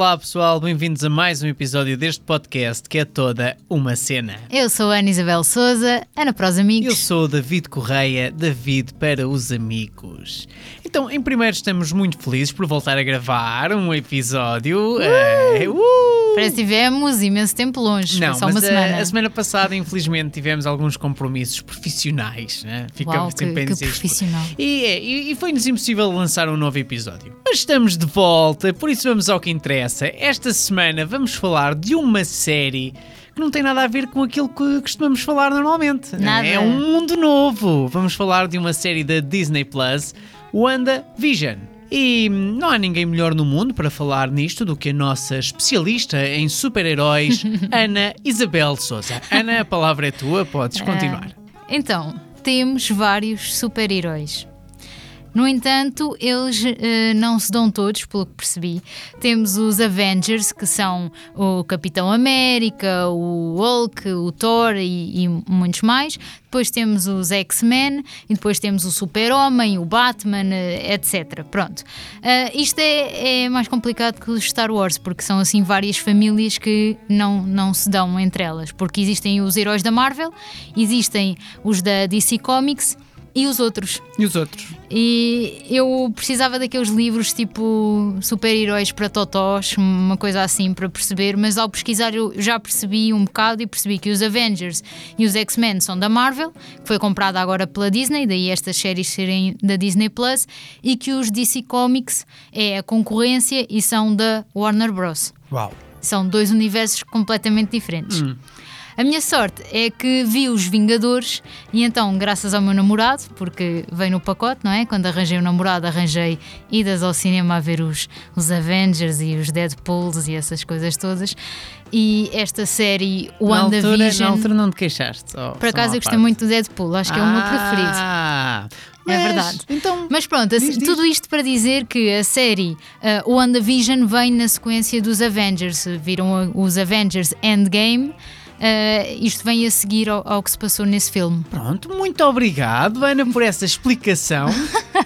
Olá, pessoal, bem-vindos a mais um episódio deste podcast que é toda uma cena. Eu sou a Ana Isabel Souza, Ana para os amigos. Eu sou o David Correia, David para os amigos. Então, em primeiro, estamos muito felizes por voltar a gravar um episódio. Uh! É, uh! Parece que tivemos imenso tempo longe, Não, só uma a, semana. a semana passada, infelizmente, tivemos alguns compromissos profissionais. Né? Uau, sempre que- que profissional. E, é, e, e foi-nos impossível lançar um novo episódio. Mas estamos de volta, por isso vamos ao que interessa. Esta semana vamos falar de uma série que não tem nada a ver com aquilo que costumamos falar normalmente. Nada. É um mundo novo. Vamos falar de uma série da Disney Plus, WandaVision. E não há ninguém melhor no mundo para falar nisto do que a nossa especialista em super-heróis, Ana Isabel Souza. Ana, a palavra é tua, podes continuar. Então, temos vários super-heróis. No entanto, eles eh, não se dão todos, pelo que percebi. Temos os Avengers, que são o Capitão América, o Hulk, o Thor e, e muitos mais. Depois temos os X-Men e depois temos o Super-Homem, o Batman, eh, etc. Pronto. Ah, isto é, é mais complicado que os Star Wars, porque são assim várias famílias que não, não se dão entre elas. Porque existem os heróis da Marvel, existem os da DC Comics e os outros. E os outros? E eu precisava daqueles livros tipo super-heróis para totós, uma coisa assim para perceber, mas ao pesquisar eu já percebi um bocado e percebi que os Avengers e os X-Men são da Marvel, que foi comprada agora pela Disney, daí estas séries serem da Disney Plus, e que os DC Comics é a concorrência e são da Warner Bros. Uau. São dois universos completamente diferentes. A minha sorte é que vi os Vingadores e então, graças ao meu namorado, porque veio no pacote, não é? Quando arranjei o namorado, arranjei idas ao cinema a ver os, os Avengers e os Deadpools e essas coisas todas. E esta série, Na altura, WandaVision, na altura não te queixaste. só- por acaso eu gostei parte. muito do Deadpool, acho que é o meu preferido. Ah, É verdade. Então, Mas pronto, assim, Diz, diz. tudo isto para dizer que a série uh, WandaVision vem na sequência dos Avengers. Viram a- os Avengers Endgame? Uh, isto vem a seguir ao, ao que se passou nesse filme. pronto, muito obrigado, Ana, por essa explicação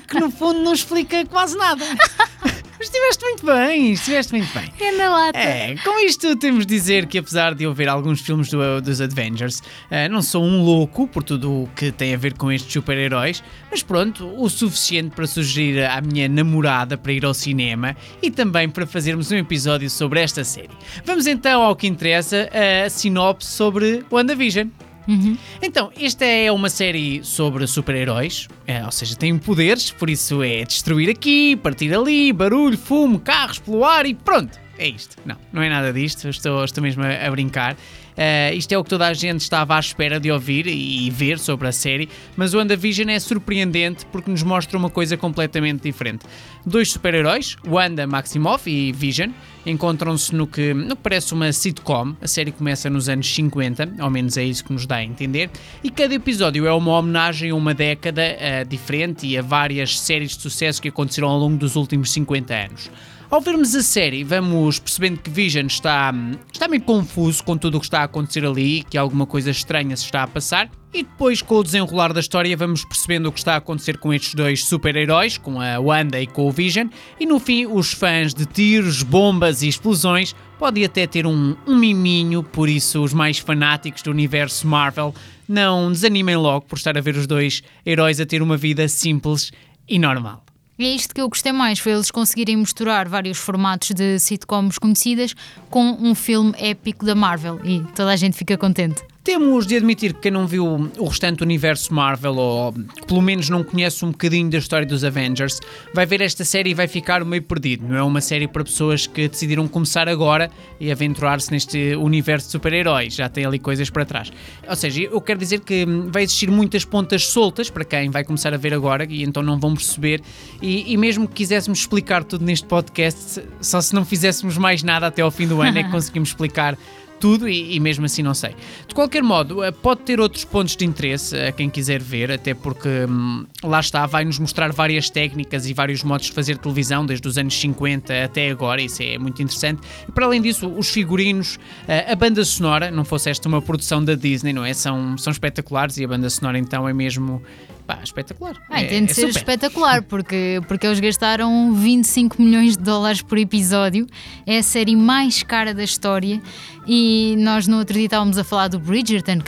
que no fundo não explica quase nada. Estiveste muito bem, estiveste muito bem. É na lata. É, com isto temos de dizer que apesar de eu ver alguns filmes do- dos Avengers, eh, não sou um louco por tudo o que tem a ver com estes super-heróis, mas pronto, o suficiente para sugerir à minha namorada para ir ao cinema e também para fazermos um episódio sobre esta série. Vamos então ao que interessa, a sinopse sobre WandaVision. Então, esta é uma série sobre super-heróis, é, ou seja, têm poderes, por isso é destruir aqui, partir ali, barulho, fumo, carros pelo ar e pronto. É isto. Não, não é nada disto, estou, estou mesmo a, a brincar. Eh, isto é o que toda a gente estava à espera de ouvir e, ver sobre a série, mas o WandaVision é surpreendente porque nos mostra uma coisa completamente diferente. Dois super-heróis, Wanda Maximoff e Vision, encontram-se no que, no que parece uma sitcom. A série começa nos anos 50, ao menos é isso que nos dá a entender, e cada episódio é uma homenagem a uma década eh, diferente e a várias séries de sucesso que aconteceram ao longo dos últimos 50 anos. Ao vermos a série, vamos percebendo que Vision está, está meio confuso com tudo o que está a acontecer ali, que alguma coisa estranha se está a passar. E depois, com o desenrolar da história, vamos percebendo o que está a acontecer com estes dois super-heróis, com a Wanda e com o Vision. E no fim, os fãs de tiros, bombas e explosões podem até ter um, um miminho, por isso os mais fanáticos do universo Marvel não desanimem logo por estar a ver os dois heróis a ter uma vida simples e normal. É isto que eu gostei mais, foi eles conseguirem misturar vários formatos de sitcoms conhecidas com um filme épico da Marvel e toda a gente fica contente. Temos de admitir que quem não viu o restante universo Marvel, ou que pelo menos não conhece um bocadinho da história dos Avengers, vai ver esta série e vai ficar meio perdido. Não é uma série para pessoas que decidiram começar agora e aventurar-se neste universo de super-heróis. Já tem ali coisas para trás. Ou seja, eu quero dizer que hum, vai existir muitas pontas soltas para quem vai começar a ver agora e então não vão perceber. E, e mesmo que quiséssemos explicar tudo neste podcast, só se não fizéssemos mais nada até ao fim do ano é que conseguimos explicar tudo e, e, mesmo assim não sei. De qualquer modo, eh, pode ter outros pontos de interesse a quem quiser ver, até porque hum, lá está, vai-nos mostrar várias técnicas e vários modos de fazer televisão, desde os anos 50 até agora, isso é muito interessante. E para além disso, os figurinos, eh, a banda sonora, não fosse esta uma produção da Disney, não é? São, são espetaculares e a banda sonora então é mesmo pá, espetacular. Ah, é, tem de é ser super. espetacular, porque, porque eles gastaram 25 milhões de dólares por episódio. É a série mais cara da história. E nós no outro dia estávamos a falar do Bridgerton,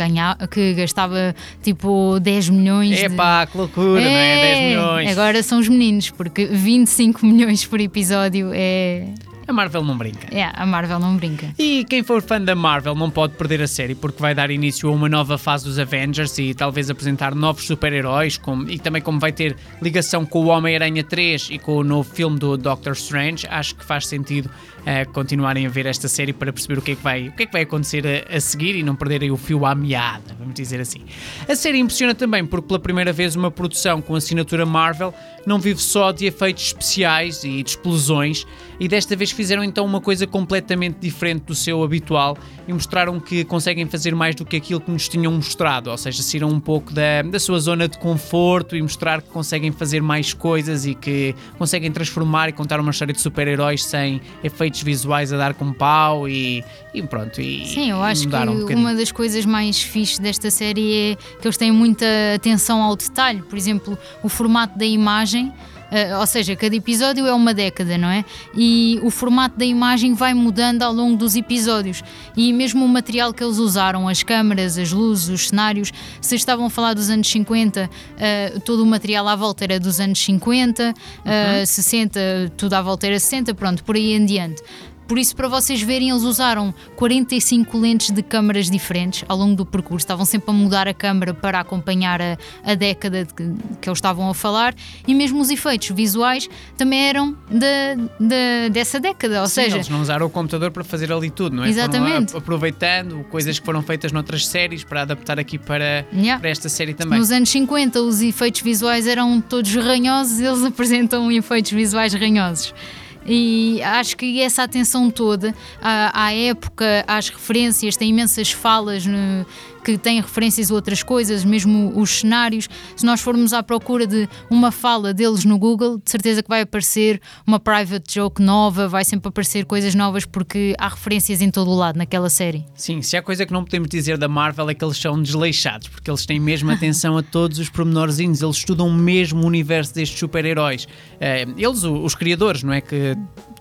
que, gastava tipo 10 milhões. É de... pá, que loucura, não é? 10 milhões. Agora são os meninos, porque 25 milhões por episódio é. A Marvel não brinca. É, a Marvel não brinca. E quem for fã da Marvel não pode perder a série porque vai dar início a uma nova fase dos Avengers e talvez apresentar novos super-heróis e também como vai ter ligação com o Homem-Aranha 3 e com o novo filme do Doctor Strange, acho que faz sentido eh, continuarem a ver esta série para perceber o que é que vai, o que é que vai acontecer a, a seguir e não perderem o fio à meada, vamos dizer assim. A série impressiona também porque pela primeira vez uma produção com assinatura Marvel não vive só de efeitos especiais e de explosões e desta vez fizeram então uma coisa completamente diferente do seu habitual e mostraram que conseguem fazer mais do que aquilo que nos tinham mostrado, ou seja, saíram um pouco da, da sua zona de conforto e mostrar que conseguem fazer mais coisas e que conseguem transformar e contar uma história de super-heróis sem efeitos visuais a dar com pau e, e pronto. E, Sim, eu acho que um uma das coisas mais fixes desta série é que eles têm muita atenção ao detalhe. Por exemplo, o formato da imagem. Eh, ou seja, cada episódio é uma década, não é? E o formato da imagem vai mudando ao longo dos episódios. E mesmo o material que eles usaram, as câmaras, as luzes, os cenários, se estavam a falar dos anos 50, eh, todo o material à volta era dos anos 50, eh, 60, tudo à volta era 60, pronto, por aí em diante. Por isso, para vocês verem, eles usaram 45 lentes de câmaras diferentes ao longo do percurso. Estavam sempre a mudar a câmara para acompanhar a, a década de que, que eles estavam a falar. E mesmo os efeitos visuais também eram da, da- dessa década. Ou Sim, seja, eles não usaram o computador para fazer ali tudo, não é? Exatamente. Foram aproveitando coisas que foram feitas noutras séries para adaptar aqui para, Yeah. para esta série também. nos anos 50 os efeitos visuais eram todos ranhosos, eles apresentam efeitos visuais ranhosos. E acho que essa atenção toda à, à época, às referências, tem imensas falas no- que têm referências a outras coisas, mesmo os cenários. Se nós formos à procura de uma fala deles no Google, de certeza que vai aparecer uma private joke nova, vai sempre aparecer coisas novas porque há referências em todo o lado naquela série. Sim, se há coisa que não podemos dizer da Marvel é que eles são desleixados, porque eles têm mesmo atenção a todos os pormenorzinhos, eles estudam mesmo o universo destes super-heróis. Eh, eles, os criadores, não é? Que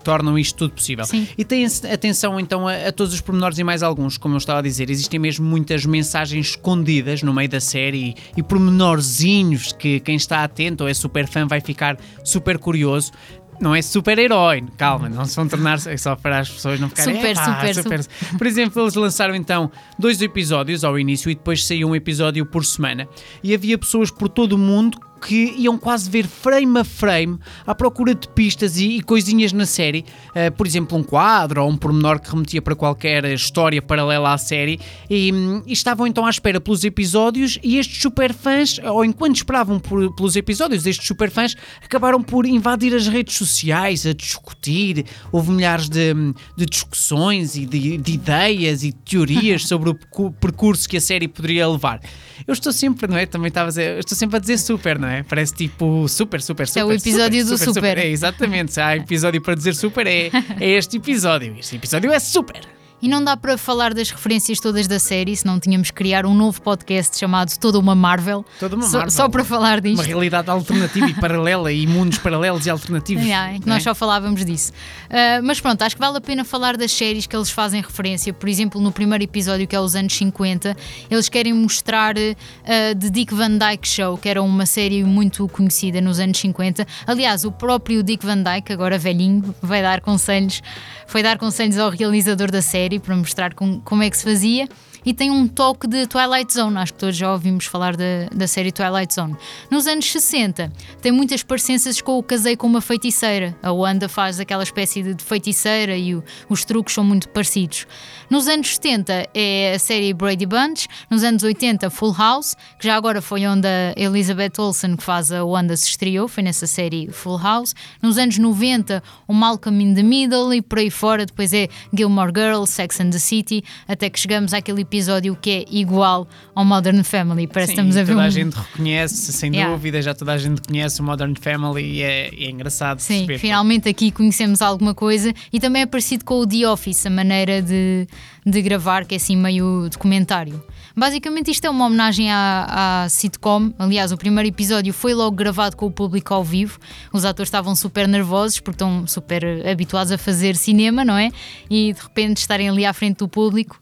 tornam isto tudo possível. Sim. E têm atenção então a, a todos os pormenores e mais alguns, como eu estava a dizer. Existem mesmo muitas mensagens escondidas no meio da série e, e pormenorzinhos que quem está atento ou é super fã vai ficar super curioso. Não é super-herói, calma, não se vão tornar é só para as pessoas não ficarem Super, "Epá, super, por exemplo, eles lançaram então dois episódios ao início e depois saiu um episódio por semana. E havia pessoas por todo o mundo que iam quase ver frame a frame à procura de pistas e, e coisinhas na série. Uh, por exemplo, um quadro ou um pormenor que remetia para qualquer história paralela à série. E, hum, e estavam então à espera pelos episódios e estes superfãs, ou enquanto esperavam por- pelos episódios, estes superfãs acabaram por invadir as redes sociais a discutir. Houve milhares de, de discussões e de, de ideias e teorias sobre o percu- percurso que a série poderia levar. Eu estou sempre, não é? Também estava a dizer, eu estou sempre a dizer super, não é? Parece tipo super, super, super. É o episódio do super. É, exatamente. Se há episódio para dizer super, é, é este episódio. Este episódio é super. E não dá para falar das referências todas da série, senão tínhamos que criar um novo podcast chamado Toda uma Marvel. Toda uma Marvel. Só para falar disto. Uma realidade alternativa e paralela e mundos paralelos e alternativos. Yeah, em que não nós é? só falávamos disso. Uh, mas pronto, acho que vale a pena falar das séries que eles fazem referência. Por exemplo, no primeiro episódio, que é os anos 50, eles querem mostrar uh, The Dick Van Dyke Show, que era uma série muito conhecida nos anos 50. Aliás, o próprio Dick Van Dyke, agora velhinho, vai dar conselhos, foi dar conselhos ao realizador da série para mostrar com- como é que se fazia. E tem um toque de Twilight Zone, acho que todos já ouvimos falar da, da série Twilight Zone. Nos anos 60, tem muitas parecenças com o Casei com uma Feiticeira. A Wanda faz aquela espécie de feiticeira e o- os truques são muito parecidos. Nos anos 70 é a série Brady Bunch, nos anos 80 Full House, que já agora foi onde a Elizabeth Olsen, que faz a Wanda, se estreou, foi nessa série Full House. Nos anos 90 o Malcolm in the Middle e por aí fora, depois é Gilmore Girls, Sex and the City, até que chegamos àquele episódio que é igual ao Modern Family. Parece Sim, que estamos a ver toda um... a gente reconhece, sem Yeah. dúvida, já toda a gente conhece o Modern Family e é, é engraçado Sim, perceber. finalmente aqui conhecemos alguma coisa e também é parecido com o The Office, a maneira de, de gravar, que é assim meio documentário. Basicamente, isto é uma homenagem à, à sitcom. Aliás, o primeiro episódio foi logo gravado com o público ao vivo. Os atores estavam super nervosos porque estão super habituados a fazer cinema, não é? E de repente estarem ali à frente do público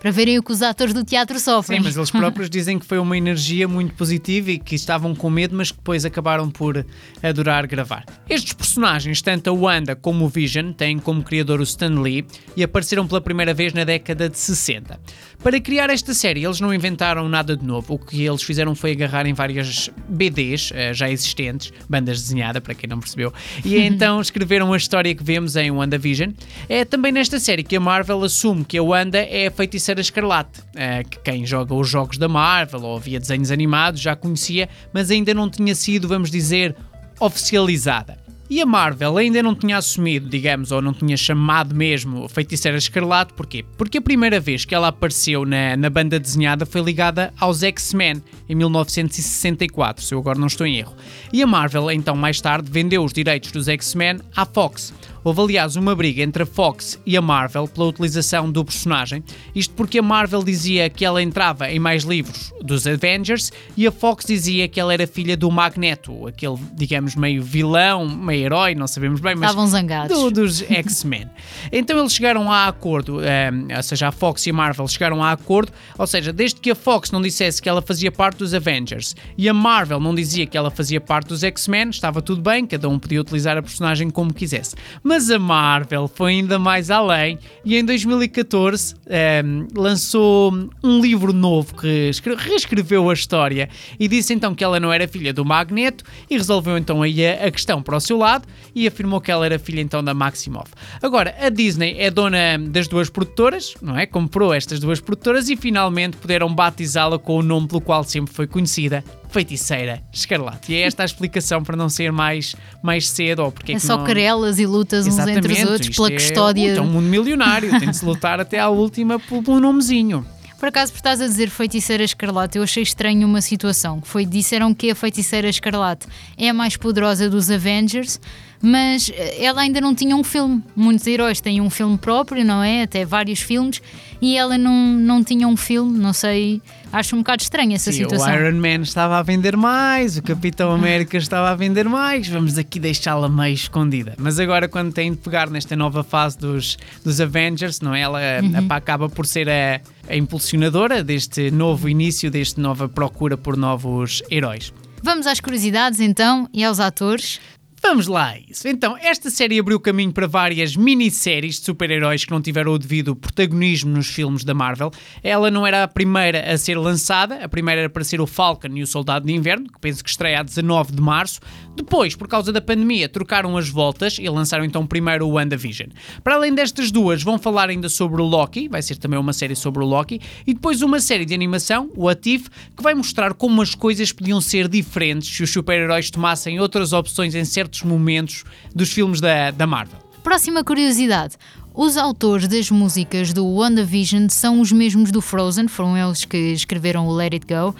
para verem o que os atores do teatro sofrem. Sim, mas eles próprios dizem que foi uma energia muito positiva e que estavam com medo, mas que depois acabaram por adorar gravar. Estes personagens, tanto a Wanda como o Vision, têm como criador o Stan Lee e apareceram pela primeira vez na década de 60. Para criar esta série, eles não inventaram nada de novo. O que eles fizeram foi agarrar em várias BDs eh, já existentes, bandas desenhadas, para quem não percebeu, e então escreveram a história que vemos em WandaVision. É também nesta série que a Marvel assume que a Wanda é a feiticeira escarlate, eh, que quem joga os jogos da Marvel ou via desenhos animados já conhecia, mas ainda não tinha sido, vamos dizer, oficializada. E a Marvel ainda não tinha assumido, digamos, ou não tinha chamado mesmo Feiticeira Escarlate, porquê? Porque a primeira vez que ela apareceu na, na banda desenhada foi ligada aos X-Men, em 1964, se eu agora não estou em erro. E a Marvel, então, mais tarde, vendeu os direitos dos X-Men à Fox. Houve, aliás, uma briga entre a Fox e a Marvel pela utilização do personagem, isto porque a Marvel dizia que ela entrava em mais livros dos Avengers e a Fox dizia que ela era filha do Magneto, aquele, digamos, meio vilão, meio herói, não sabemos bem, mas Estavam zangados. do- dos X-Men. então eles chegaram a acordo, ehm, ou seja, a Fox e a Marvel chegaram a acordo, ou seja, desde que a Fox não dissesse que ela fazia parte dos Avengers e a Marvel não dizia que ela fazia parte dos X-Men, estava tudo bem, cada um podia utilizar a personagem como quisesse. Mas a Marvel foi ainda mais além e em 2014 ehm, lançou um livro novo que escre- reescreveu a história e disse então que ela não era filha do Magneto e resolveu então aí a, a questão para o seu lado e afirmou que ela era filha então da Maximoff. Agora, a Disney é dona das duas produtoras, não é? Comprou estas duas produtoras e finalmente puderam batizá-la com o nome pelo qual sempre foi conhecida, Feiticeira Escarlate. E é esta a explicação para não ser mais, mais cedo ou porque é, É só não... querelas e lutas uns entre os Exatamente, outros pela é- custódia. É um mundo milionário, tem de se lutar até à última pelo, nomezinho. Por acaso, por estás a dizer feiticeira escarlate, eu achei estranho uma situação. Foi, disseram que a feiticeira escarlate é a mais poderosa dos Avengers, mas eh, ela ainda não tinha um filme. Muitos heróis têm um filme próprio, não é? Até vários filmes, e ela não, não tinha um filme, não sei. Acho um bocado estranha essa Sim, situação. o Iron Man estava a vender mais, o Capitão América estava a vender mais, vamos aqui deixá-la meio escondida. Mas agora, quando tem de pegar nesta nova fase dos, dos Avengers, não é? Ela Uhum. a- acaba por ser a, a impulsionadora deste novo início, desta nova procura por novos heróis. Vamos às curiosidades então e aos atores. Vamos lá a isso. Então, esta série abriu caminho para várias minisséries de super-heróis que não tiveram o devido protagonismo nos filmes da Marvel. Ela não era a primeira a ser lançada, a primeira era para ser o Falcon e o Soldado de Inverno, que penso que estreia a 19 de março. Depois, por causa da pandemia, trocaram as voltas e lançaram então primeiro o WandaVision. Para além destas duas, vão falar ainda sobre o Loki, vai ser também uma série sobre o Loki, e depois uma série de animação, o Atif, que vai mostrar como as coisas podiam ser diferentes se os super-heróis tomassem outras opções em certos momentos dos filmes da, da Marvel. Próxima curiosidade. Os autores das músicas do WandaVision são os mesmos do Frozen, foram eles que escreveram o Let It Go,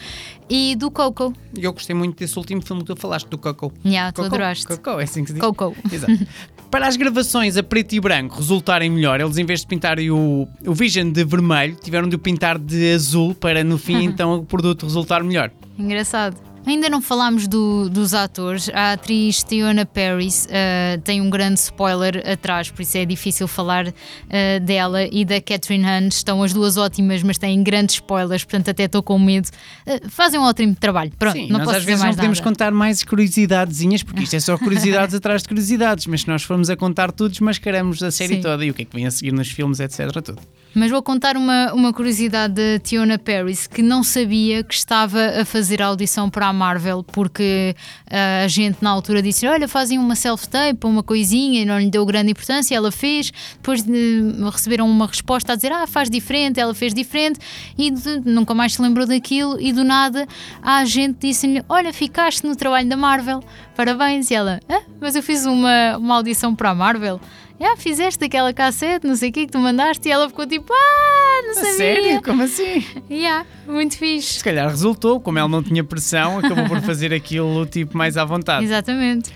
e do Coco. Eu gostei muito desse último filme que tu falaste, do Coco. Yeah, tu Coco? adoraste. Coco, é assim que se diz? Coco. Exato. Para as gravações a preto e branco resultarem melhor, eles em vez de pintarem o, o Vision de vermelho, tiveram de o pintar de azul para no fim então o produto resultar melhor. Engraçado. Ainda não falámos do- dos atores. A atriz Tiona Paris eh, tem um grande spoiler atrás, por isso é difícil falar eh, dela. E da Catherine Hunt estão as duas ótimas, mas têm grandes spoilers, portanto até estou com medo. Eh, fazem um ótimo trabalho. Pronto, Sim, não nós posso às vezes não podemos nada. contar mais curiosidadezinhas, porque isto é só curiosidades atrás de curiosidades, mas se nós formos a contar tudo, desmascaramos a série Sim. toda e o que é que vem a seguir nos filmes, etc. Tudo. Mas vou contar uma, uma curiosidade da Tiona Paris que não sabia que estava a fazer a audição para a Marvel porque ah, a gente na altura disse: Olha, fazem uma self-tape, uma coisinha, e não lhe deu grande importância. Ela fez, depois de- receberam uma resposta a dizer: Ah, faz diferente, ela fez diferente e de- nunca mais se lembrou daquilo. E do nada a gente disse-lhe: Olha, ficaste no trabalho da Marvel, parabéns. E ela: ah, Mas eu fiz uma, uma audição para a Marvel. Ah, fizeste aquela cassete, não sei o que que tu mandaste, e ela ficou tipo, ah, não A sabia. sério? Como assim? Yeah, muito fixe. Se calhar resultou, como ela não tinha pressão, acabou por fazer aquilo tipo mais à vontade. Exatamente.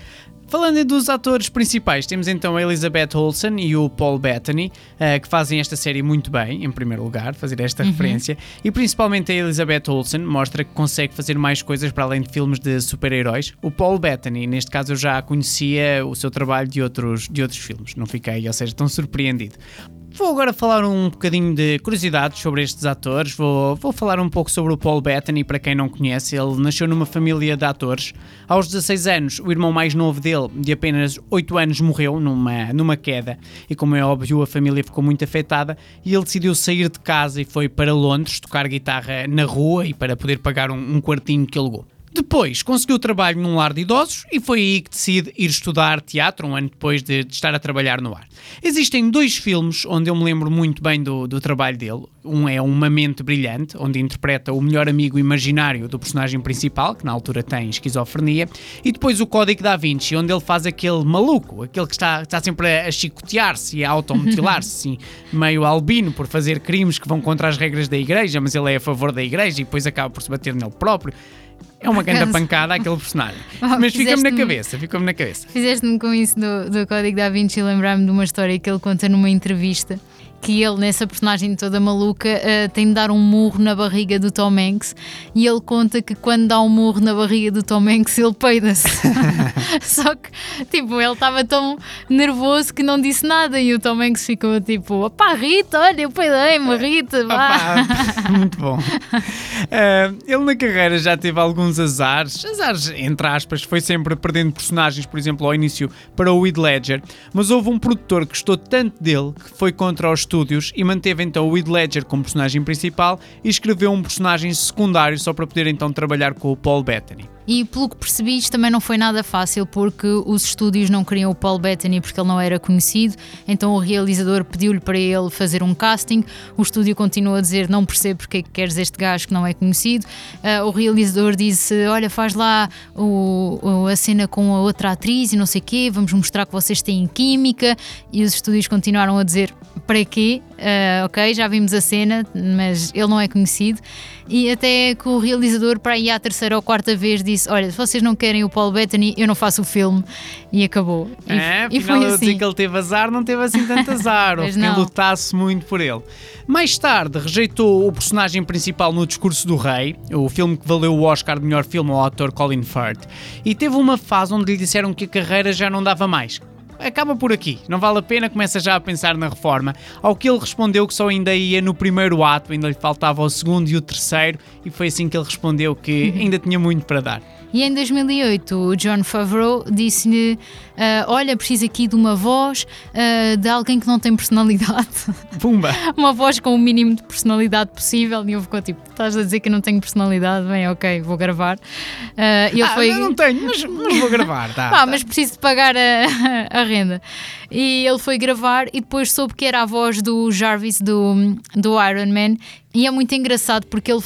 Falando dos atores principais, temos então a Elizabeth Olsen e o Paul Bettany, eh, que fazem esta série muito bem, em primeiro lugar, fazer esta referência. E principalmente a Elizabeth Olsen mostra que consegue fazer mais coisas para além de filmes de super-heróis. O Paul Bettany, neste caso, eu já conhecia o seu trabalho de outros, de outros filmes, não fiquei, ou seja, tão surpreendido. Vou agora falar um bocadinho de curiosidades sobre estes atores. Vou, vou falar um pouco sobre o Paul Bettany, para quem não conhece. Ele nasceu numa família de atores. Aos 16 anos, o irmão mais novo dele, de apenas 8 anos, morreu numa, numa queda. E como é óbvio, a família ficou muito afetada e ele decidiu sair de casa e foi para Londres tocar guitarra na rua e para poder pagar um, um quartinho que alugou. Depois conseguiu trabalho num lar de idosos e foi aí que decide ir estudar teatro, um ano depois de, de estar a trabalhar no ar. Existem dois filmes onde eu me lembro muito bem do, do trabalho dele. Um é Uma Mente Brilhante, onde interpreta o melhor amigo imaginário do personagem principal, que na altura tem esquizofrenia, e depois o Código da Vinci, onde ele faz aquele maluco, aquele que está, está sempre a, a chicotear-se e a automutilar-se, meio albino por fazer crimes que vão contra as regras da igreja, mas ele é a favor da igreja e depois acaba por se bater nele próprio. É uma grande pancada aquele personagem. Oh, Mas fica-me na cabeça, fica-me na cabeça. Fizeste-me com isso do, do Código da Vinci lembrar-me de uma história que ele conta numa entrevista que ele, nessa personagem toda maluca, eh, tem de dar um murro na barriga do Tom Hanks e ele conta que quando dá um murro na barriga do Tom Hanks ele peida-se. Só que, tipo, ele estava tão nervoso que não disse nada e o Tom Hanks ficou tipo, opá, Rita, olha, eu peidei-me, Rita, vá. Opa, muito bom. Ah, ele na carreira já teve alguns azares, azares entre aspas, foi sempre perdendo personagens, por exemplo, ao início para o Heath Ledger, mas houve um produtor que gostou tanto dele que foi contra os estúdios e manteve então o Heath Ledger como personagem principal e escreveu um personagem secundário só para poder então trabalhar com o Paul Bettany. E pelo que percebi, isto também não foi nada fácil porque os estúdios não queriam o Paul Bettany porque ele não era conhecido, então o realizador pediu-lhe para ele fazer um casting. O estúdio continuou a dizer: Não percebo porque é que queres este gajo que não é conhecido. Ah, o realizador disse: Olha, faz lá o- a cena com a outra atriz e não sei o quê, vamos mostrar que vocês têm química. E os estúdios continuaram a dizer: Para quê? Ah, ok, já vimos a cena, mas ele não é conhecido. E até que o realizador, para aí à terceira ou quarta vez, disse: Olha, se vocês não querem o Paul Bettany, eu não faço o filme. E acabou. E, É, e foi assim. dizer que ele teve azar, não teve assim tanto azar. Houve quem lutasse muito por ele. Mais tarde, rejeitou o personagem principal no Discurso do Rei, o filme que valeu o Oscar de melhor filme ao ator Colin Firth, e teve uma fase onde lhe disseram que a carreira já não dava mais. Acaba por aqui, não vale a pena, começa já a pensar na reforma. Ao que ele respondeu que só ainda ia no primeiro ato, ainda lhe faltava o segundo e o terceiro, e foi assim que ele respondeu que ainda tinha muito para dar. E em 2008, o John Favreau disse-lhe: ah, Olha, preciso aqui de uma voz ah, de alguém que não tem personalidade. Pumba! uma voz com o mínimo de personalidade possível. E ele ficou tipo: Estás a dizer que eu não tenho personalidade? Bem, ok, vou gravar. Ah, e ele Ah, foi. eu não tenho, mas, mas vou gravar, tá? Pá, mas preciso de pagar a, a renda. E ele foi gravar e depois soube que era a voz do Jarvis do, do Iron Man. E é muito engraçado porque ele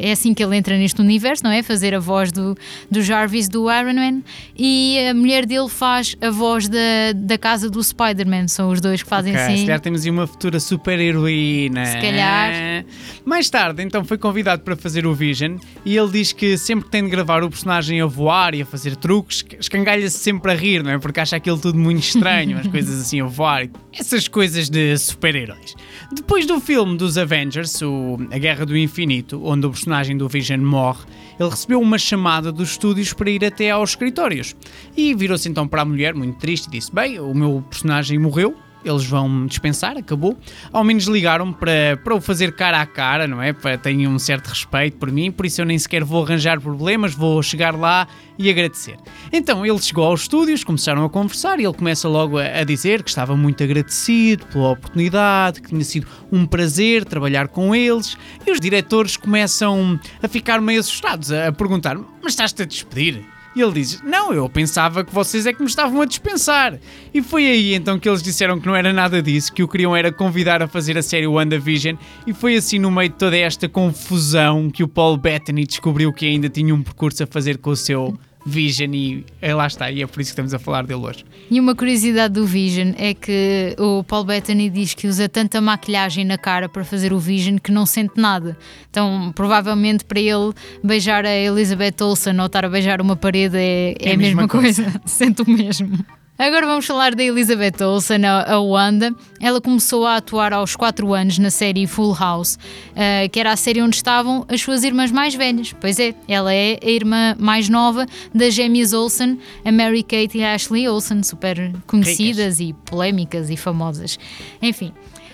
é assim que ele entra neste universo, não é? Fazer a voz do, do Jarvis do Iron Man. E a mulher dele faz a voz da, da casa do Spider-Man. São os dois que fazem Ok, assim. se calhar temos aí uma futura super heroína. Se calhar. Mais tarde, então, foi convidado para fazer o Vision e ele diz que sempre que tem de gravar o personagem a voar e a fazer truques, escangalha-se sempre a rir, não é? Porque acha aquilo tudo muito estranho, as coisas assim a voar. Essas coisas de super-heróis. Depois do filme dos Avengers, o A Guerra do Infinito, onde o personagem do Vision morre, ele recebeu uma chamada dos estúdios para ir até aos escritórios. E virou-se então para a mulher, muito triste, e disse: Bem, o meu personagem morreu, eles vão dispensar, acabou. Ao menos ligaram para, para o fazer cara a cara, não é? Para têm um certo respeito por mim, por isso eu nem sequer vou arranjar problemas, vou chegar lá e agradecer. Então ele chegou aos estúdios, começaram a conversar e ele começa logo a, a dizer que estava muito agradecido pela oportunidade, que tinha sido um prazer trabalhar com eles. E os diretores começam a ficar meio assustados, a, a perguntar: Mas estás-te a despedir? E ele diz: Não, eu pensava que vocês é que me estavam a dispensar. E foi aí então que eles disseram que não era nada disso, que o queriam era convidar a fazer a série WandaVision. E foi assim, no meio de toda esta confusão, que o Paul Bettany descobriu que ainda tinha um percurso a fazer com o seu Vision e lá está, e é por isso que estamos a falar dele hoje. E uma curiosidade do Vision é que o Paul Bettany diz que usa tanta maquilhagem na cara para fazer o Vision que não sente nada. Então, provavelmente para ele beijar a Elizabeth Olsen ou estar a beijar uma parede é, é, a mesma, coisa. Sente o mesmo. Agora vamos falar da Elizabeth Olsen, a Wanda. Ela começou a atuar aos 4 anos na série Full House, uh, que era a série onde estavam as suas irmãs mais velhas. Pois é, ela é a irmã mais nova das gêmeas Olsen, a Mary Kate e a Ashley Olsen, super conhecidas Ricas. e polémicas e famosas. Enfim.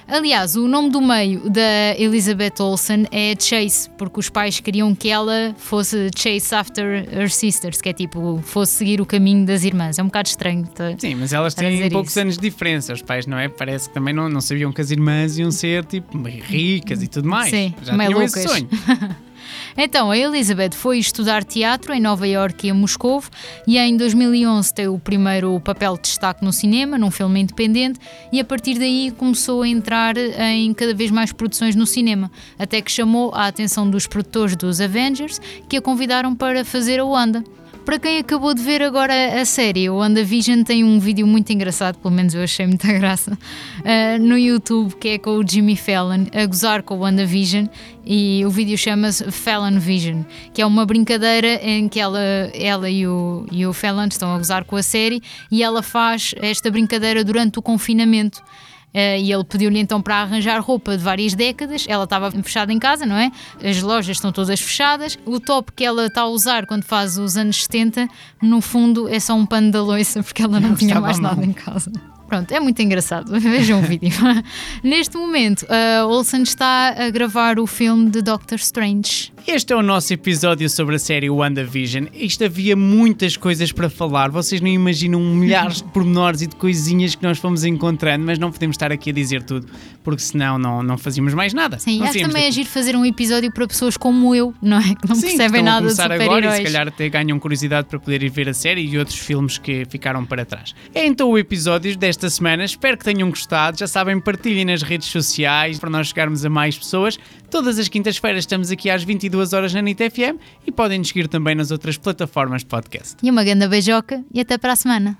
Aliás, o nome do meio da Elizabeth Olsen é Chase, porque os pais queriam que ela fosse Chase after her sisters, que é tipo, fosse seguir o caminho das irmãs. É um bocado estranho. Tá, Sim, mas elas têm poucos isso. anos de diferença, os pais, não é? Parece que também não, não sabiam que as irmãs iam ser tipo ricas e tudo mais. Sim, Já meio tinham esse sonho. Então, a Elizabeth foi estudar teatro em Nova York e em Moscou e em 2011 teve o primeiro papel de destaque no cinema, num filme independente, e a partir daí começou a entrar em cada vez mais produções no cinema, até que chamou a atenção dos produtores dos Avengers que a convidaram para fazer a Wanda. Para quem acabou de ver agora a série, o WandaVision tem um vídeo muito engraçado, pelo menos eu achei muita graça, uh, no YouTube, que é com o Jimmy Fallon, a gozar com o WandaVision, e o vídeo chama-se Fallon Vision, que é uma brincadeira em que ela, ela e, o, e o Fallon estão a gozar com a série, e ela faz esta brincadeira durante o confinamento. Uh, e ele pediu-lhe então para arranjar roupa de várias décadas. Ela estava fechada em casa, não é? As lojas estão todas fechadas. O top que ela está a usar quando faz os anos 70, no fundo, é só um pano da loiça, porque ela não, não tinha mais nada em casa. Pronto, é muito engraçado. Vejam o vídeo. Neste momento, a Olsen está a gravar o filme de Doctor Strange. Este é o nosso episódio sobre a série WandaVision. Isto havia muitas coisas para falar. Vocês não imaginam milhares de pormenores e de coisinhas que nós fomos encontrando, mas não podemos estar aqui a dizer tudo, porque senão não, não fazíamos mais nada. Sim, acho também agir fazer um episódio para pessoas como eu, não é? Que não Sim, percebem nada de super agora e se calhar até ganham curiosidade para poder ir ver a série e outros filmes que ficaram para trás. É então o episódio desta semana. Espero que tenham gostado. Já sabem, partilhem nas redes sociais para nós chegarmos a mais pessoas. Todas as quintas-feiras estamos aqui às 22 horas na NIT FM e podem nos seguir também nas outras plataformas de podcast. E uma grande beijoca e até para a semana.